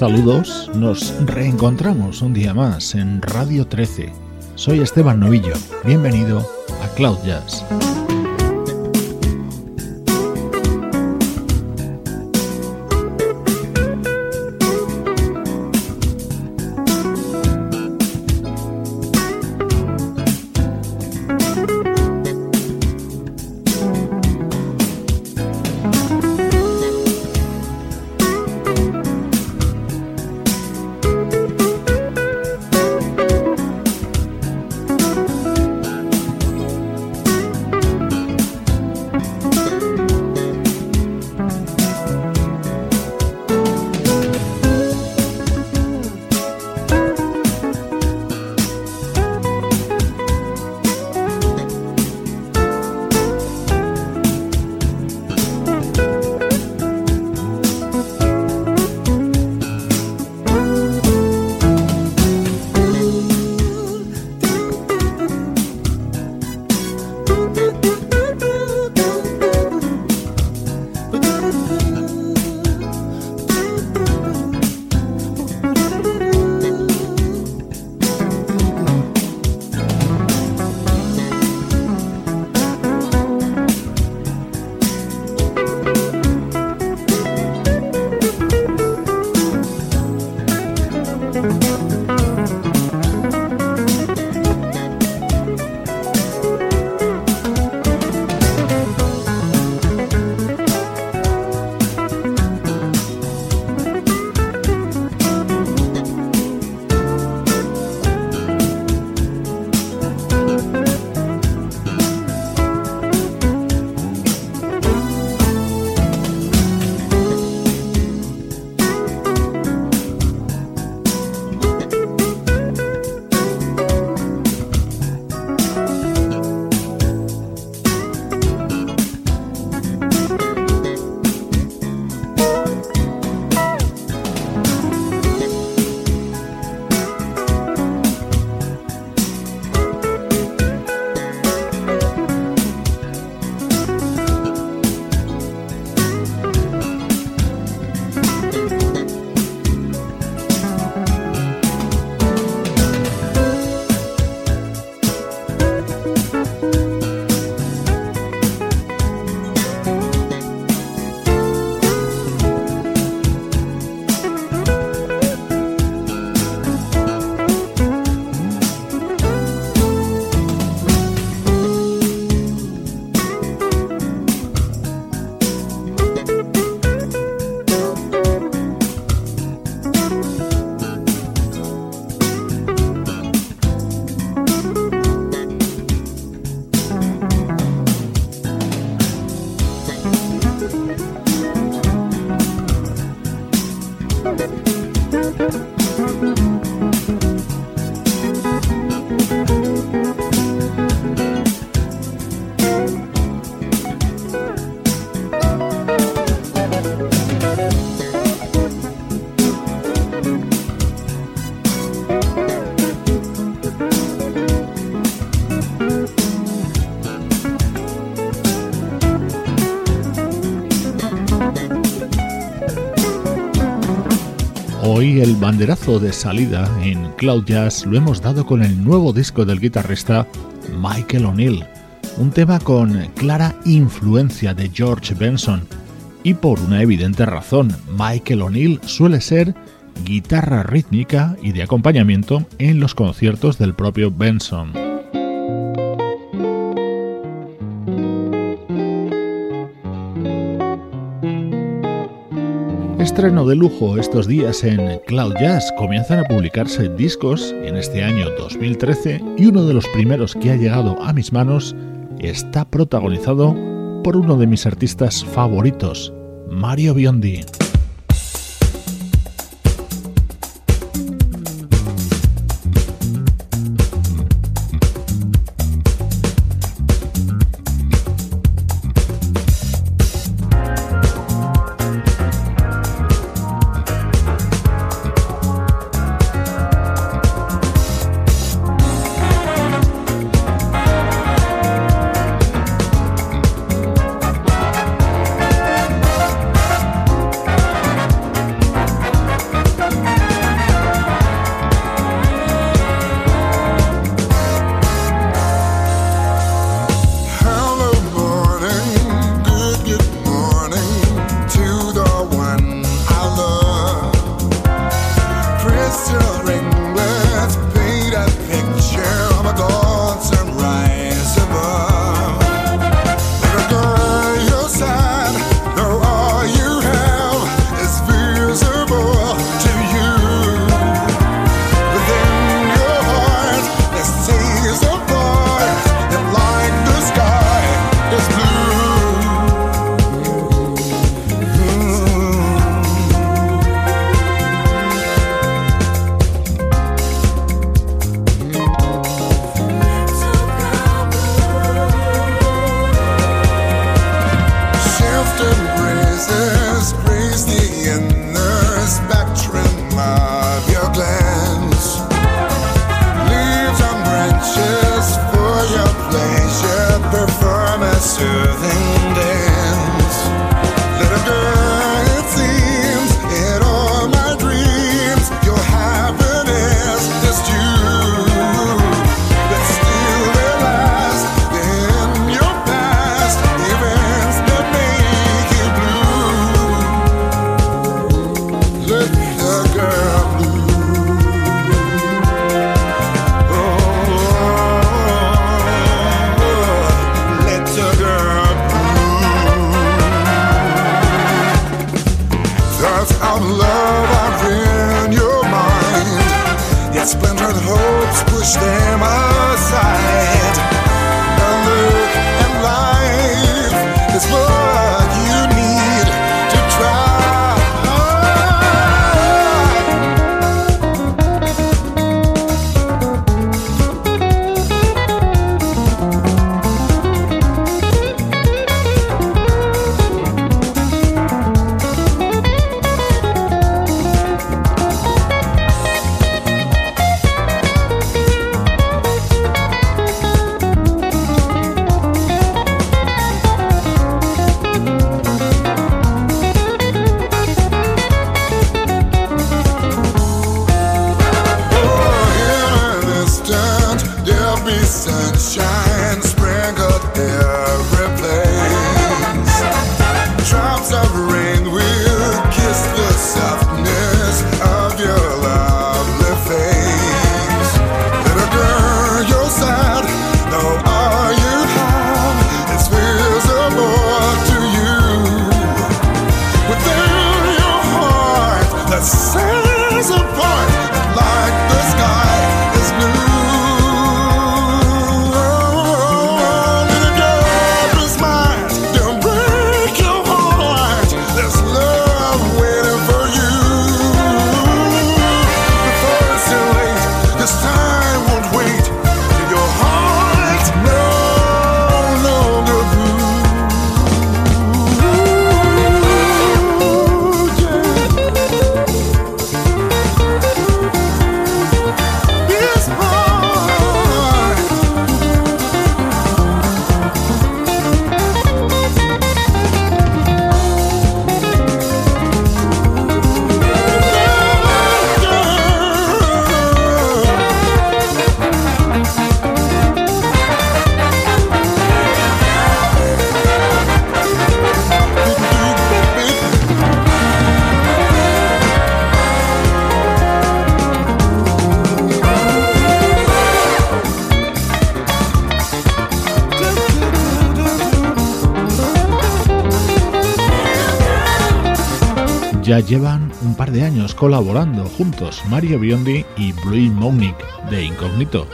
Saludos, nos reencontramos un día más en Radio 13. Soy Esteban Novillo, bienvenido a Cloud Jazz. El banderazo de salida en Cloud Jazz lo hemos dado con el nuevo disco del guitarrista Michael O'Neill, un tema con clara influencia de George Benson. Y por una evidente razón, Michael O'Neill suele ser guitarra rítmica y de acompañamiento en los conciertos del propio Benson. Estreno de lujo estos días en Cloud Jazz. Comienzan a publicarse discos en este año 2013 y uno de los primeros que ha llegado a mis manos está protagonizado por uno de mis artistas favoritos, Mario Biondi. girl. Ya llevan un par de años colaborando juntos Mario Biondi y Blue Monic de Incognito.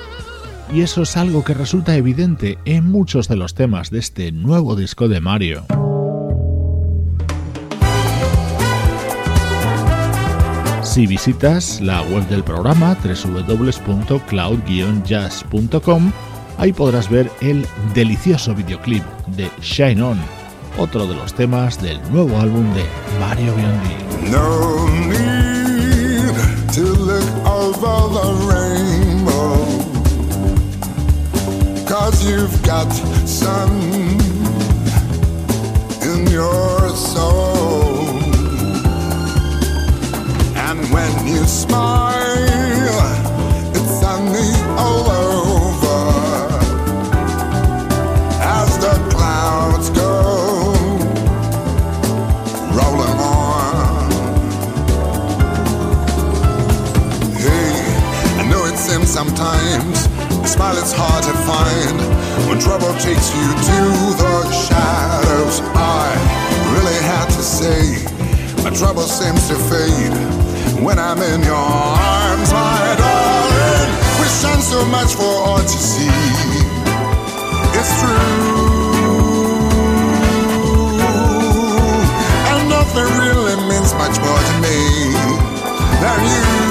Y eso es algo que resulta evidente en muchos de los temas de este nuevo disco de Mario. Si visitas la web del programa www.cloud-jazz.com, ahí podrás ver el delicioso videoclip de Shine On, otro de los temas del nuevo álbum de Mario Biondi. No need to look over the rainbow, cause you've got sun in your soul. And when you smile, it's sunny all over. Sometimes a smile is hard to find when trouble takes you to the shadows. I really had to say, my trouble seems to fade when I'm in your arms, my darling. We shine so much for all to see. It's true. And nothing really means much more to me than you.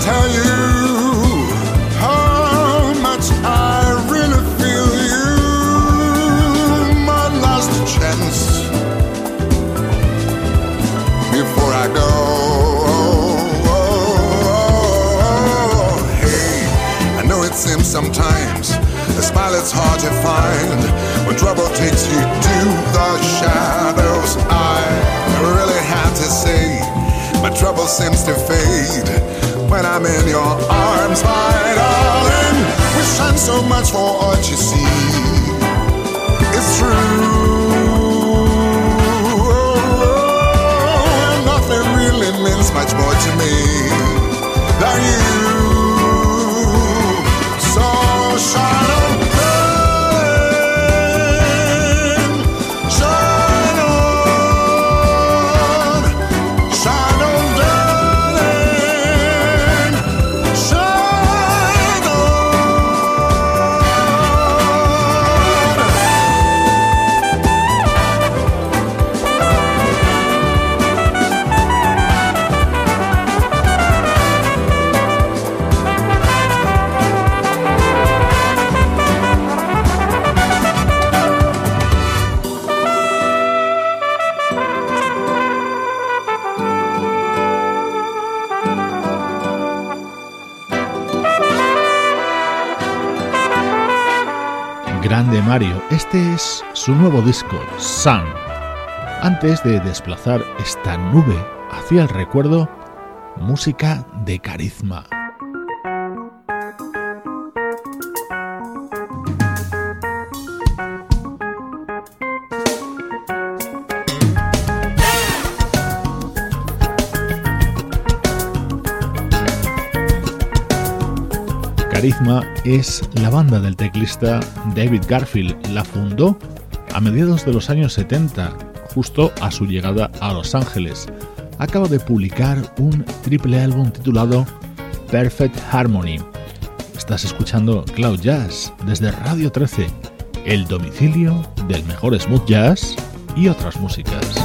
Tell you how much I really feel you? My last chance before I go. Hey, I know it seems sometimes a smile is hard to find when trouble takes you to the shadows. I really have to say, my trouble seems to fade when I'm in your arms, my darling. We shine so much for what you see. It's true. Nothing really means much more to me than you. Este es su nuevo disco, Sun. Antes de desplazar esta nube hacia el recuerdo, música de carisma. Carisma es la banda del teclista David Garfield. La fundó a mediados de los años 70, justo a su llegada a Los Ángeles. Acaba de publicar un triple álbum titulado Perfect Harmony. Estás escuchando Cloud Jazz desde Radio 13, el domicilio del mejor smooth jazz y otras músicas.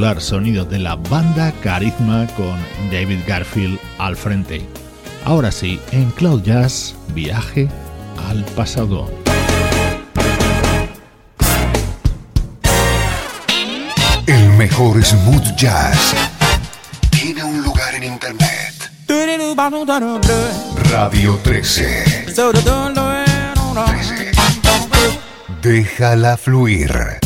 Espectacular sonido de la banda Carisma con David Garfield al frente. Ahora sí, en Cloud Jazz, viaje al pasado. El mejor smooth jazz tiene un lugar en internet. Radio 13. 13. Déjala fluir.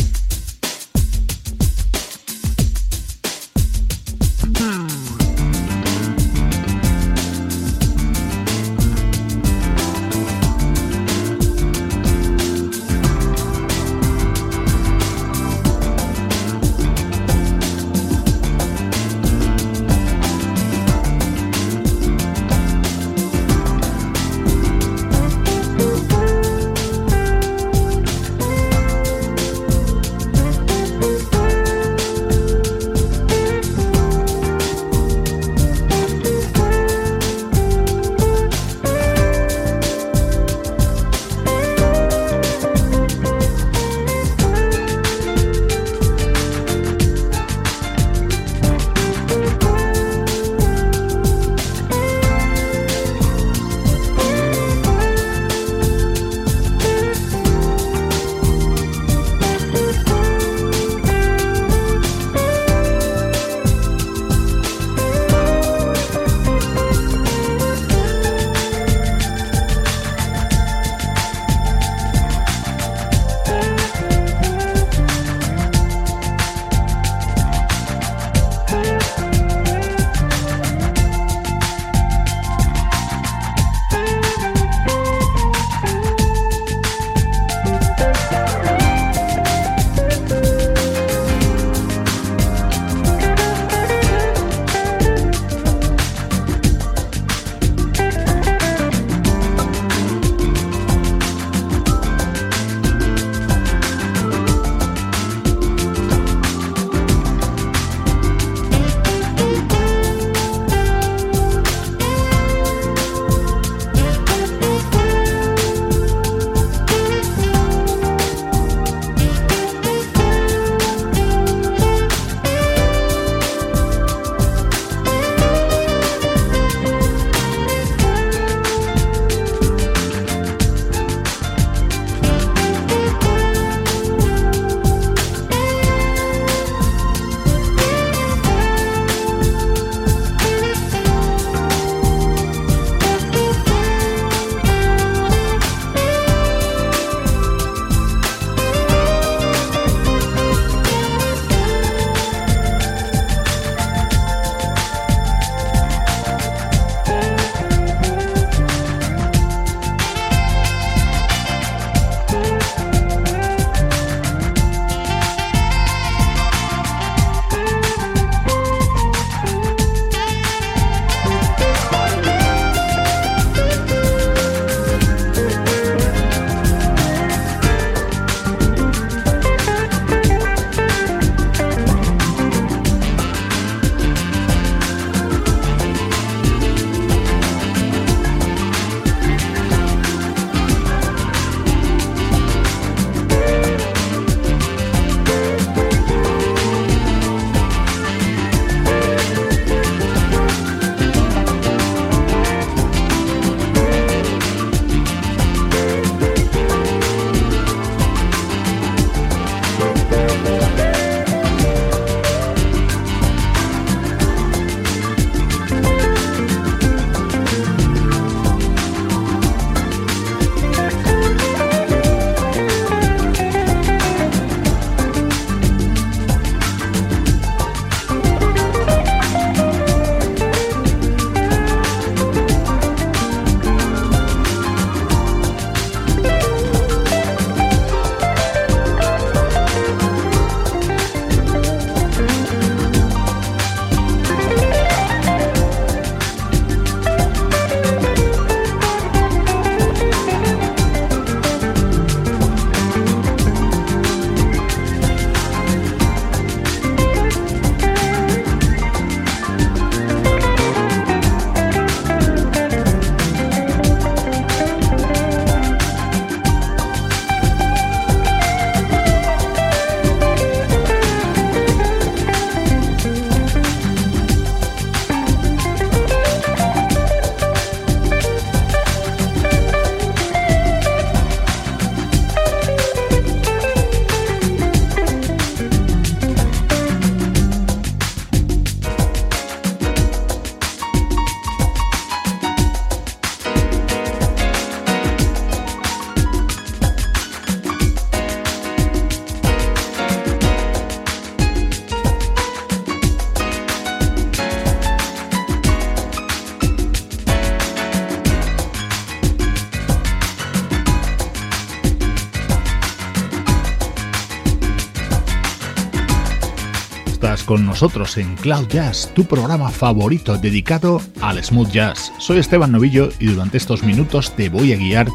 Con nosotros en Cloud Jazz, tu programa favorito dedicado al smooth jazz. Soy Esteban Novillo y durante estos minutos te voy a guiar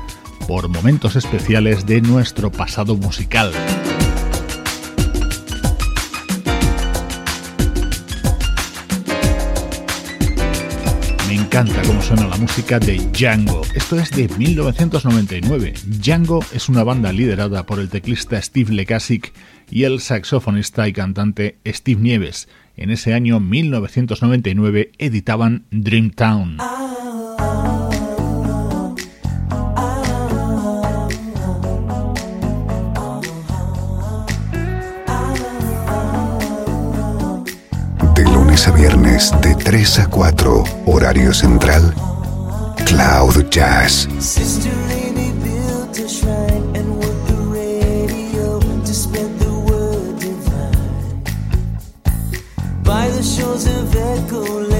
por momentos especiales de nuestro pasado musical. Me encanta cómo suena la música de Django. Esto es de 1999. Django es una banda liderada por el teclista Steve Lekasic y el saxofonista y cantante Steve Nieves. En ese año 1999 editaban Dreamtown. De lunes a viernes de 3 a 4, horario central, Cloud Jazz. never go.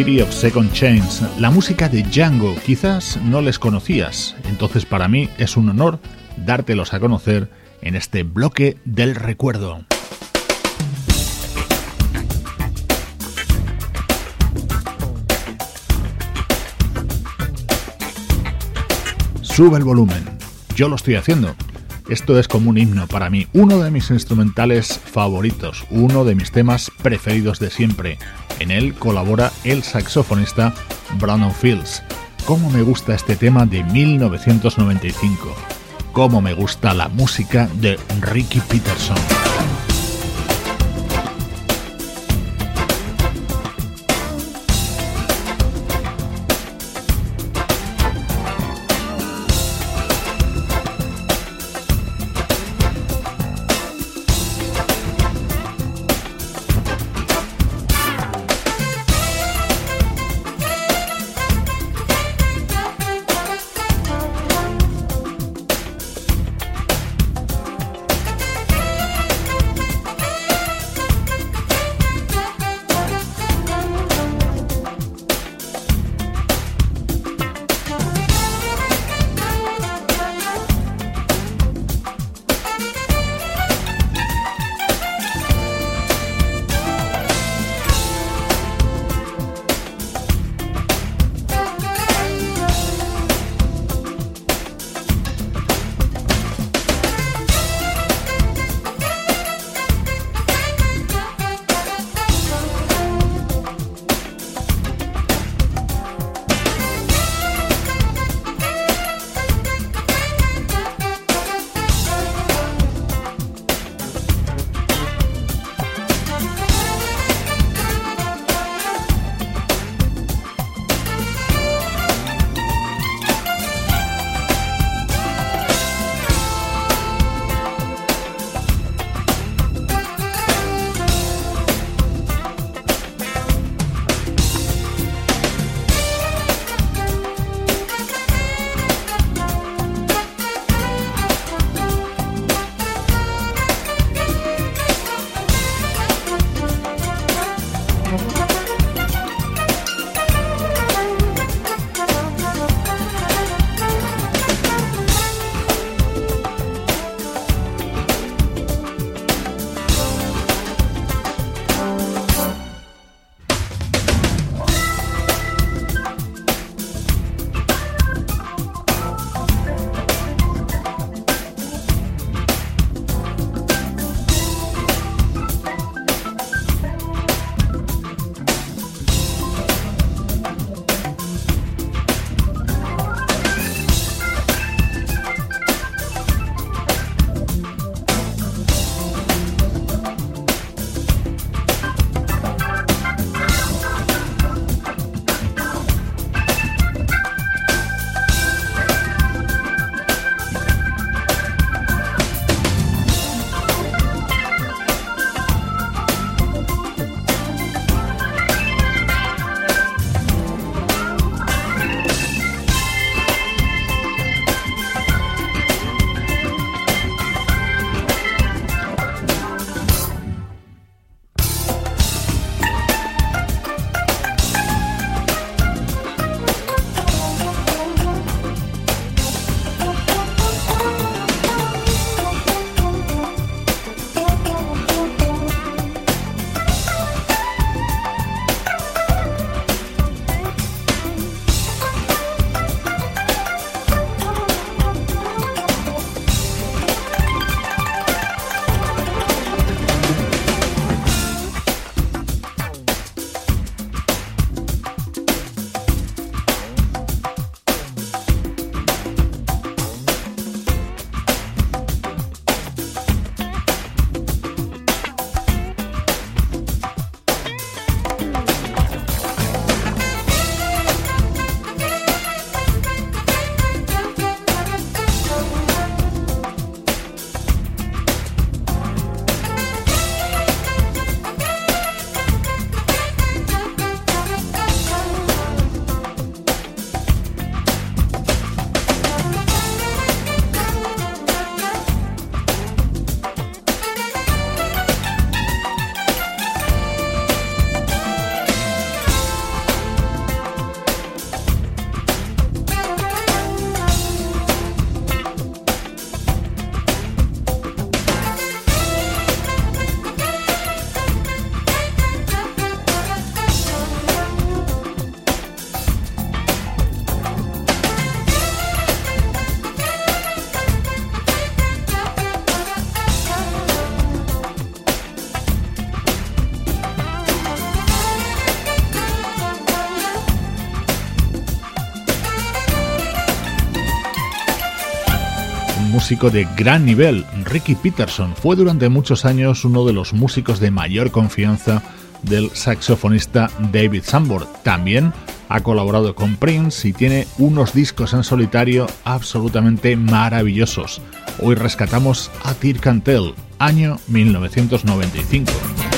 City of Second Chains, la música de Django. Quizás no les conocías, entonces para mí es un honor dártelos a conocer en este bloque del recuerdo. Sube el volumen. Yo lo estoy haciendo. Esto es como un himno para mí, uno de mis instrumentales favoritos, uno de mis temas preferidos de siempre. En él colabora el saxofonista Brandon Fields. ¿Cómo me gusta este tema de 1995? ¿Cómo me gusta la música de Ricky Peterson? Músico de gran nivel. Ricky Peterson fue durante muchos años uno de los músicos de mayor confianza del saxofonista David Sanborn. También ha colaborado con Prince y tiene unos discos en solitario absolutamente maravillosos. Hoy rescatamos a Tir Cantel, año 1995.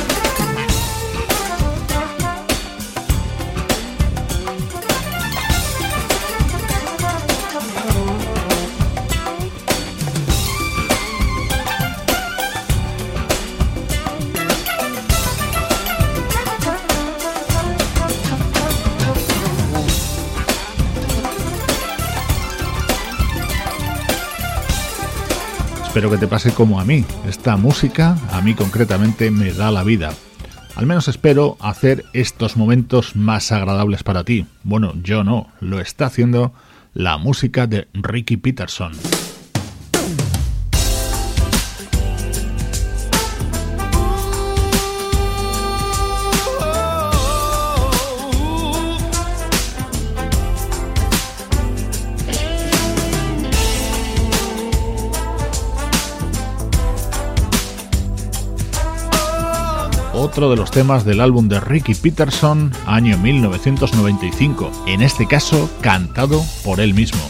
Espero que te pase como a mí. Esta música, a mí concretamente, me da la vida. Al menos espero hacer estos momentos más agradables para ti. Bueno, yo no, lo está haciendo la música de Ricky Peterson. Otro de los temas del álbum de Ricky Peterson, año 1995, en este caso cantado por él mismo.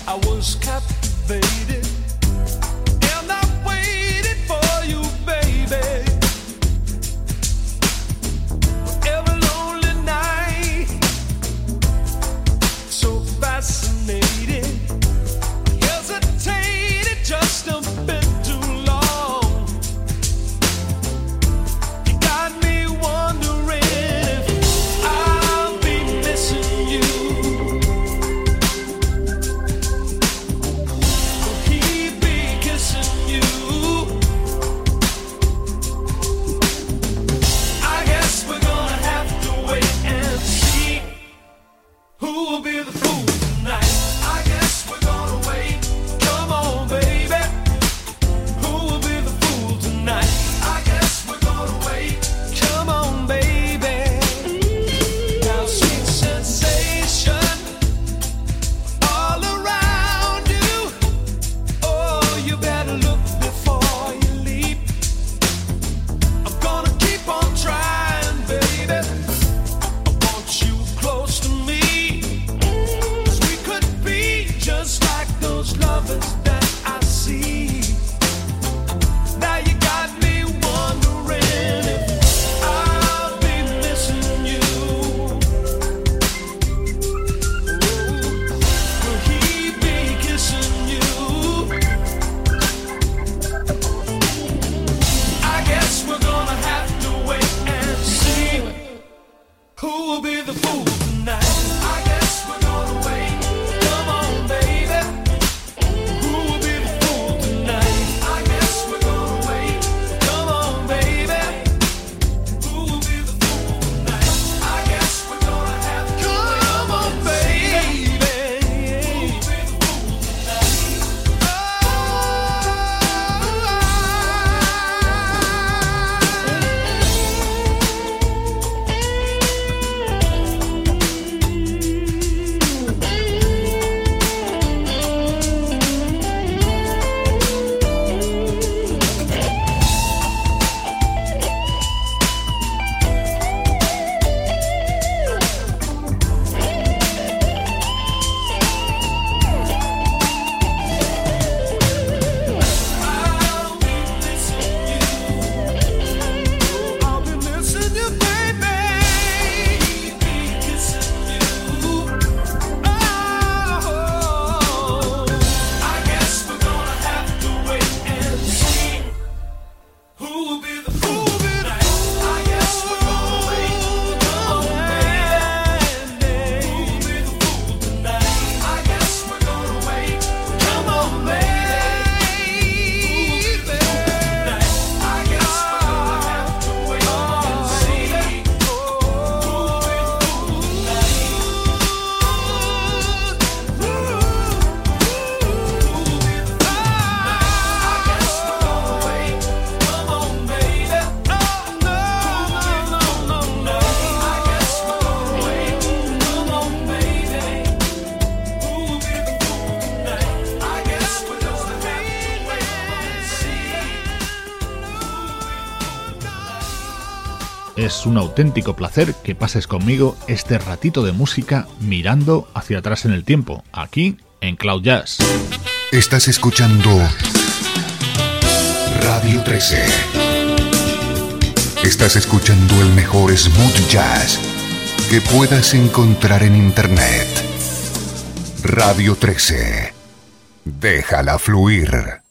Un auténtico placer que pases conmigo este ratito de música mirando hacia atrás en el tiempo, aquí en Cloud Jazz. Estás escuchando Radio 13. Estás escuchando el mejor smooth jazz que puedas encontrar en Internet. Radio 13. Déjala fluir.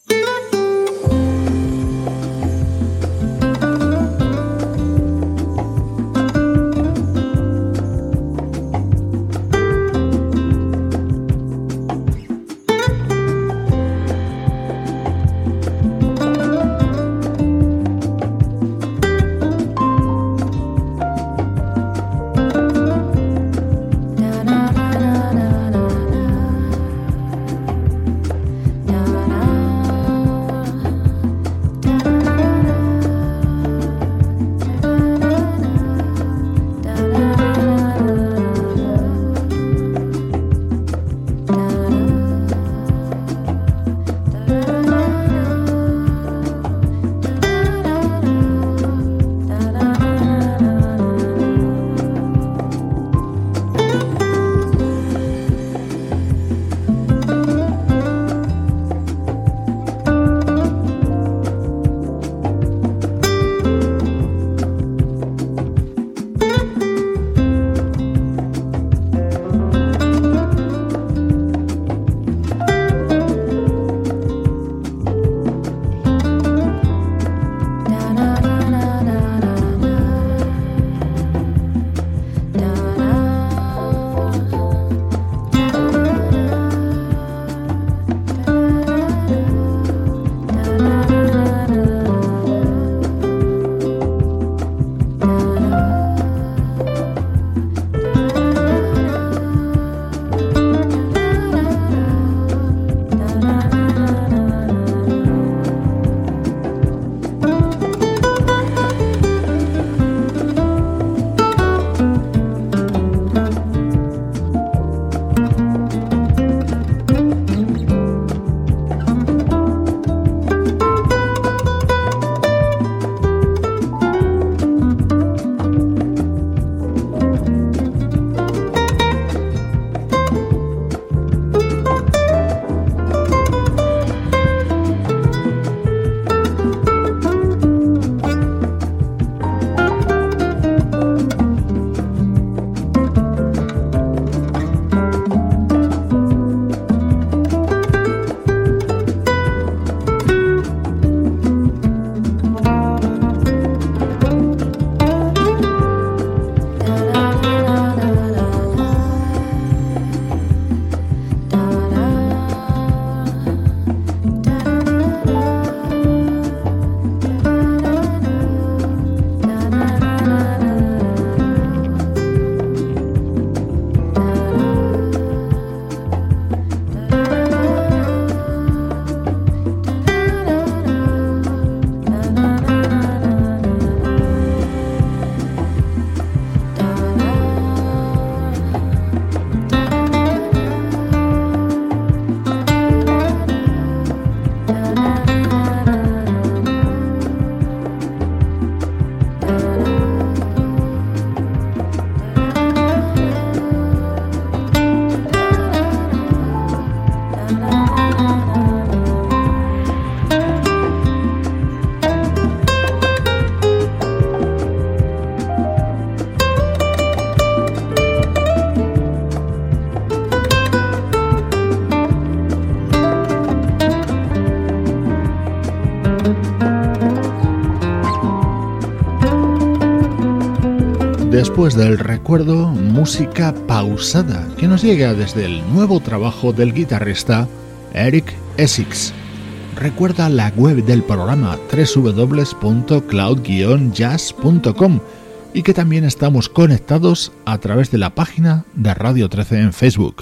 Después del recuerdo, música pausada que nos llega desde el nuevo trabajo del guitarrista Eric Essex. Recuerda la web del programa www.cloud-jazz.com y que también estamos conectados a través de la página de Radio 13 en Facebook.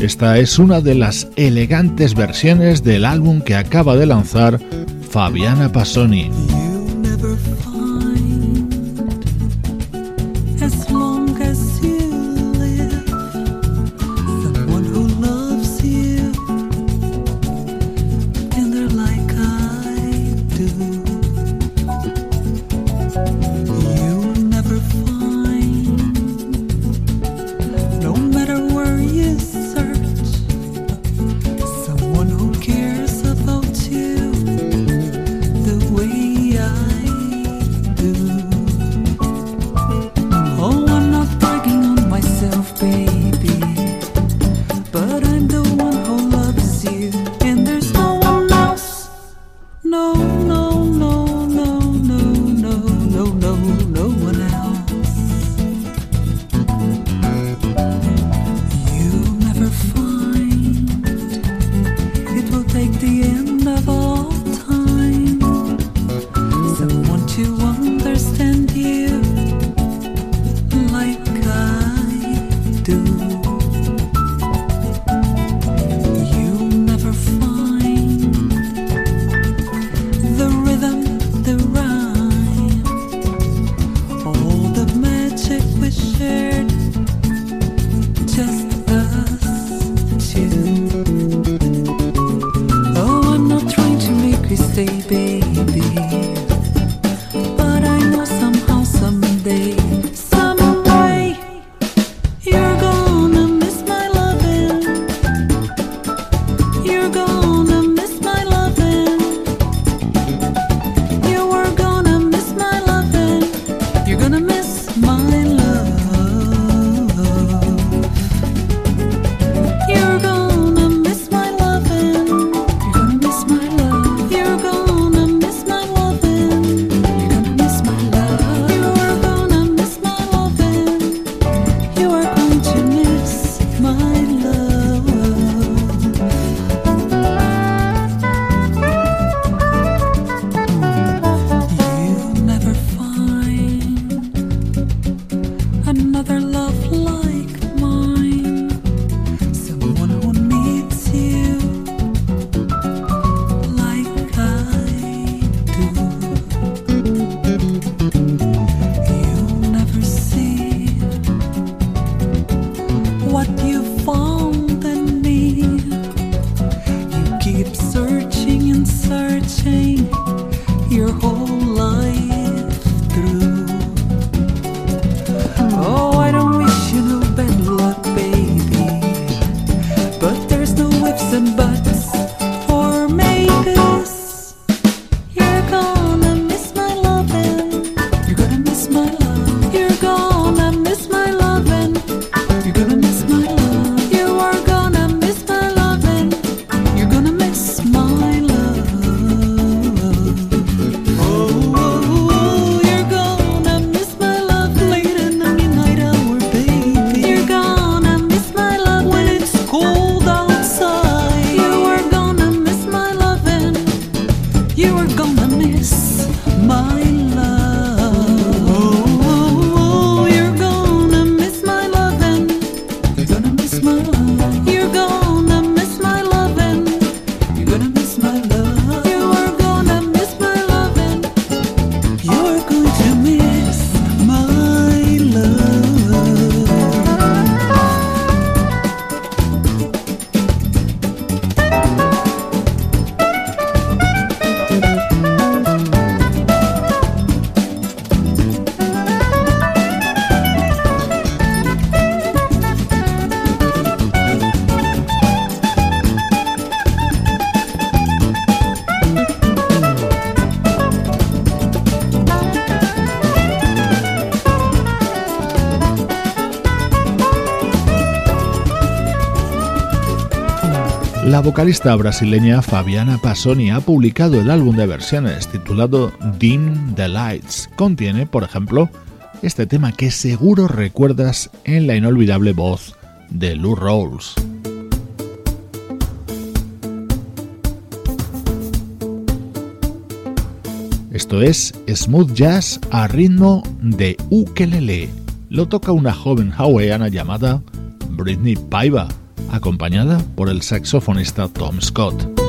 Esta es una de las elegantes versiones del álbum que acaba de lanzar Fabiana Passoni. Vocalista brasileña Fabiana Passoni ha publicado el álbum de versiones titulado Dim the Lights. Contiene, por ejemplo, este tema que seguro recuerdas en la inolvidable voz de Lou Rawls. Esto es smooth jazz a ritmo de ukelele. Lo toca una joven hawaiana llamada Britney Paiva acompañada por el saxofonista Tom Scott.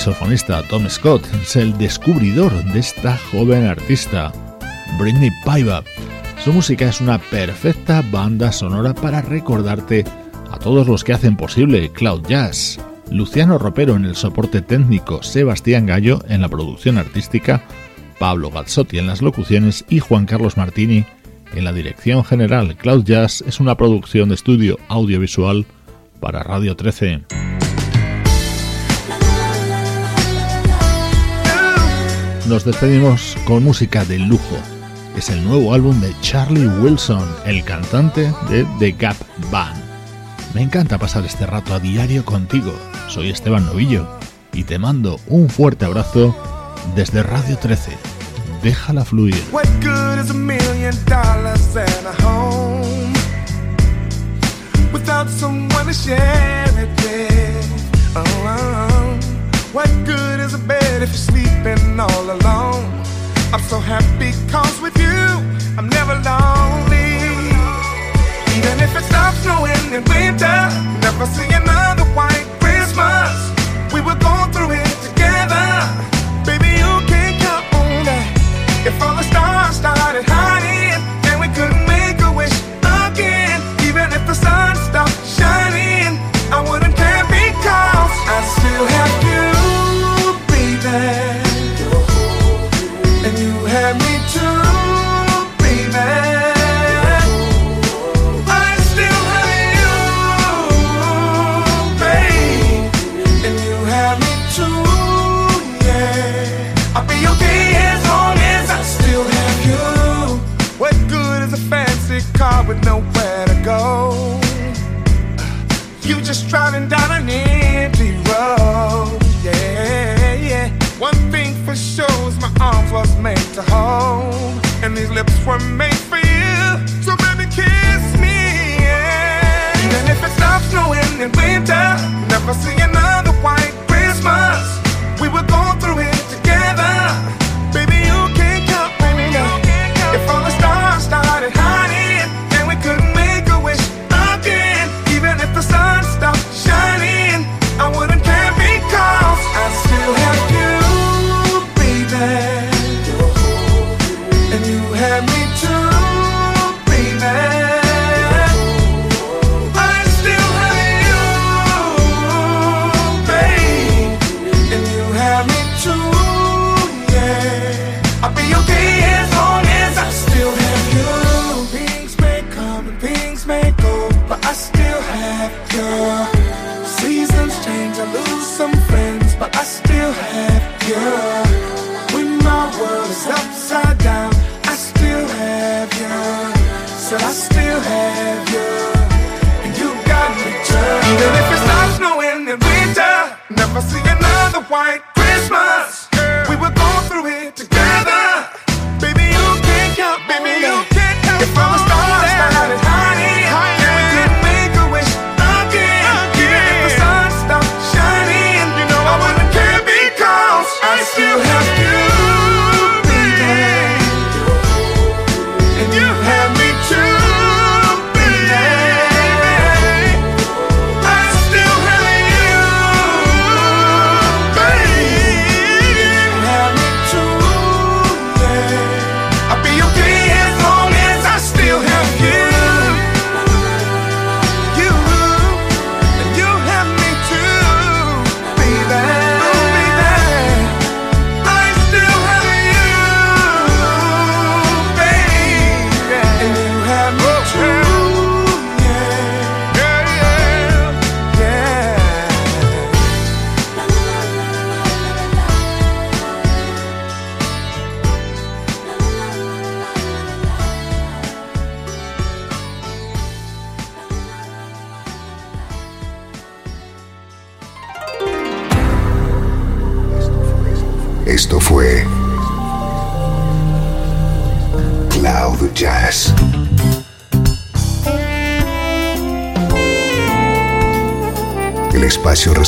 Saxofonista Tom Scott es el descubridor de esta joven artista, Britney Paiva. Su música es una perfecta banda sonora para recordarte a todos los que hacen posible Cloud Jazz. Luciano Ropero en el soporte técnico, Sebastián Gallo en la producción artística, Pablo Gazzotti en las locuciones y Juan Carlos Martini en la dirección general. Cloud Jazz es una producción de estudio audiovisual para Radio 13. Nos despedimos con música de lujo. Es el nuevo álbum de Charlie Wilson, el cantante de The Gap Band. Me encanta pasar este rato a diario contigo. Soy Esteban Novillo y te mando un fuerte abrazo desde Radio 13. Déjala fluir. What good is a bed if you're sleeping all alone? I'm so happy cause with you I'm never lonely. Even if it stops snowing in winter, never see another